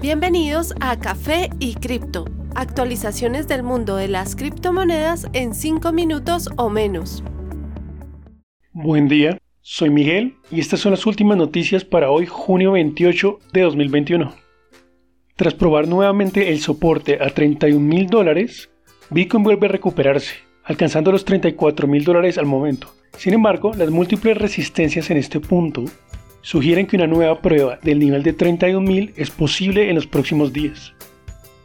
Bienvenidos a Café y Cripto, actualizaciones del mundo de las criptomonedas en 5 minutos o menos. Buen día, soy Miguel y estas son las últimas noticias para hoy, junio 28 de 2021. Tras probar nuevamente el soporte a 31 mil dólares, Bitcoin vuelve a recuperarse, alcanzando los 34 mil dólares al momento. Sin embargo, las múltiples resistencias en este punto sugieren que una nueva prueba del nivel de 31.000 es posible en los próximos días.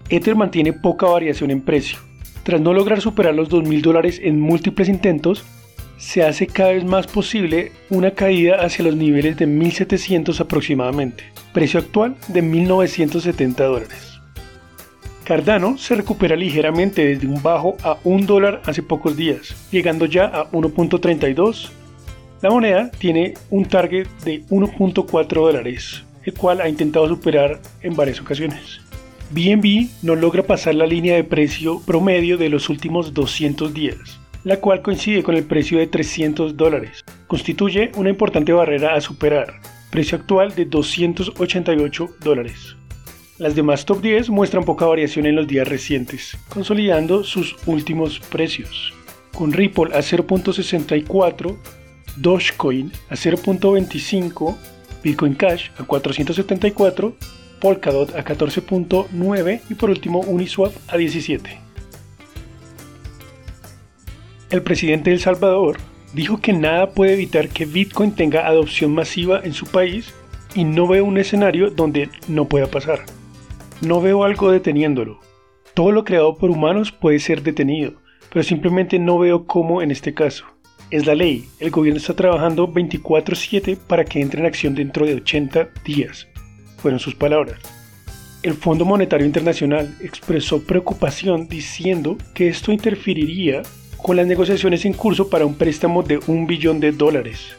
Ether mantiene poca variación en precio. Tras no lograr superar los 2.000 dólares en múltiples intentos, se hace cada vez más posible una caída hacia los niveles de 1.700 aproximadamente, precio actual de 1.970 dólares. Cardano se recupera ligeramente desde un bajo a 1 dólar hace pocos días, llegando ya a 1.32 la moneda tiene un target de 1.4 dólares, el cual ha intentado superar en varias ocasiones. BNB no logra pasar la línea de precio promedio de los últimos 200 días, la cual coincide con el precio de 300 dólares. Constituye una importante barrera a superar, precio actual de 288 dólares. Las demás top 10 muestran poca variación en los días recientes, consolidando sus últimos precios, con Ripple a 0.64 Dogecoin a 0.25, Bitcoin Cash a 474, Polkadot a 14.9 y por último Uniswap a 17. El presidente de El Salvador dijo que nada puede evitar que Bitcoin tenga adopción masiva en su país y no veo un escenario donde no pueda pasar. No veo algo deteniéndolo. Todo lo creado por humanos puede ser detenido, pero simplemente no veo cómo en este caso. Es la ley. El gobierno está trabajando 24/7 para que entre en acción dentro de 80 días. Fueron sus palabras. El Fondo Monetario Internacional expresó preocupación diciendo que esto interferiría con las negociaciones en curso para un préstamo de un billón de dólares.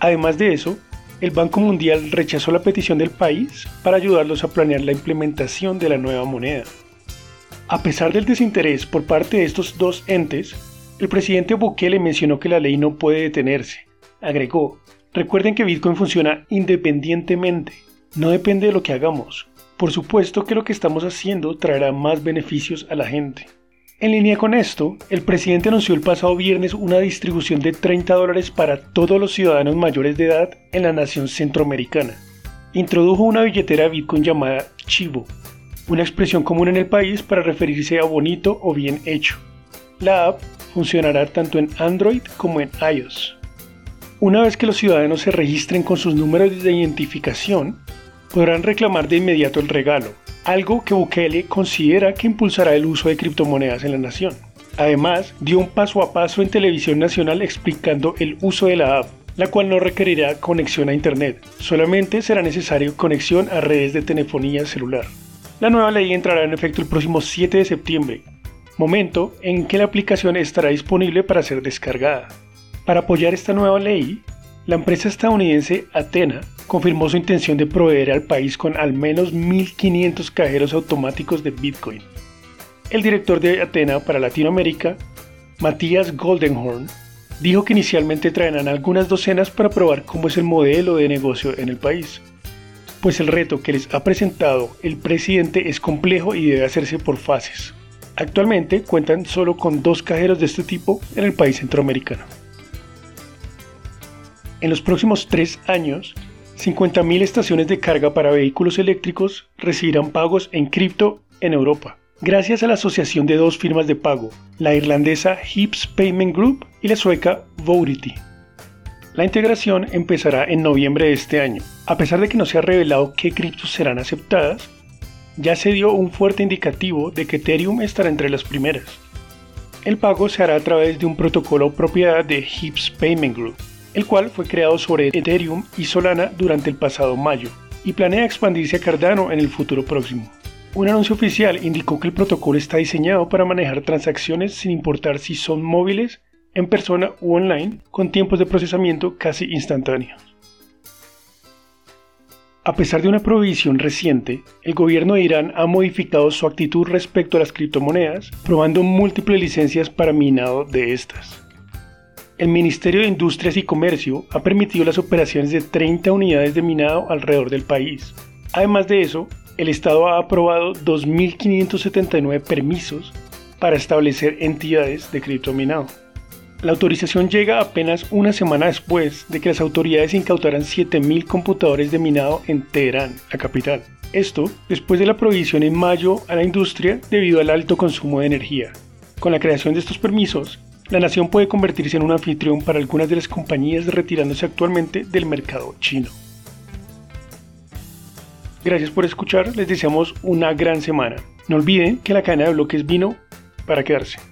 Además de eso, el Banco Mundial rechazó la petición del país para ayudarlos a planear la implementación de la nueva moneda. A pesar del desinterés por parte de estos dos entes, el presidente Bukele mencionó que la ley no puede detenerse. Agregó, recuerden que Bitcoin funciona independientemente, no depende de lo que hagamos. Por supuesto que lo que estamos haciendo traerá más beneficios a la gente. En línea con esto, el presidente anunció el pasado viernes una distribución de 30 dólares para todos los ciudadanos mayores de edad en la nación centroamericana. Introdujo una billetera Bitcoin llamada Chivo, una expresión común en el país para referirse a bonito o bien hecho. La app funcionará tanto en Android como en iOS. Una vez que los ciudadanos se registren con sus números de identificación, podrán reclamar de inmediato el regalo, algo que Bukele considera que impulsará el uso de criptomonedas en la nación. Además, dio un paso a paso en televisión nacional explicando el uso de la app, la cual no requerirá conexión a Internet, solamente será necesario conexión a redes de telefonía celular. La nueva ley entrará en efecto el próximo 7 de septiembre momento en que la aplicación estará disponible para ser descargada. Para apoyar esta nueva ley, la empresa estadounidense Atena confirmó su intención de proveer al país con al menos 1.500 cajeros automáticos de Bitcoin. El director de Atena para Latinoamérica, Matías Goldenhorn, dijo que inicialmente traerán algunas docenas para probar cómo es el modelo de negocio en el país, pues el reto que les ha presentado el presidente es complejo y debe hacerse por fases. Actualmente cuentan solo con dos cajeros de este tipo en el país centroamericano. En los próximos tres años, 50.000 estaciones de carga para vehículos eléctricos recibirán pagos en cripto en Europa, gracias a la asociación de dos firmas de pago, la irlandesa Hips Payment Group y la sueca Vodity. La integración empezará en noviembre de este año. A pesar de que no se ha revelado qué criptos serán aceptadas, ya se dio un fuerte indicativo de que Ethereum estará entre las primeras. El pago se hará a través de un protocolo propiedad de Hips Payment Group, el cual fue creado sobre Ethereum y Solana durante el pasado mayo y planea expandirse a Cardano en el futuro próximo. Un anuncio oficial indicó que el protocolo está diseñado para manejar transacciones sin importar si son móviles, en persona u online, con tiempos de procesamiento casi instantáneos. A pesar de una prohibición reciente, el gobierno de Irán ha modificado su actitud respecto a las criptomonedas, probando múltiples licencias para minado de estas. El Ministerio de Industrias y Comercio ha permitido las operaciones de 30 unidades de minado alrededor del país. Además de eso, el Estado ha aprobado 2.579 permisos para establecer entidades de criptominado. La autorización llega apenas una semana después de que las autoridades incautaran 7.000 computadores de minado en Teherán, la capital. Esto después de la prohibición en mayo a la industria debido al alto consumo de energía. Con la creación de estos permisos, la nación puede convertirse en un anfitrión para algunas de las compañías retirándose actualmente del mercado chino. Gracias por escuchar, les deseamos una gran semana. No olviden que la cadena de bloques vino para quedarse.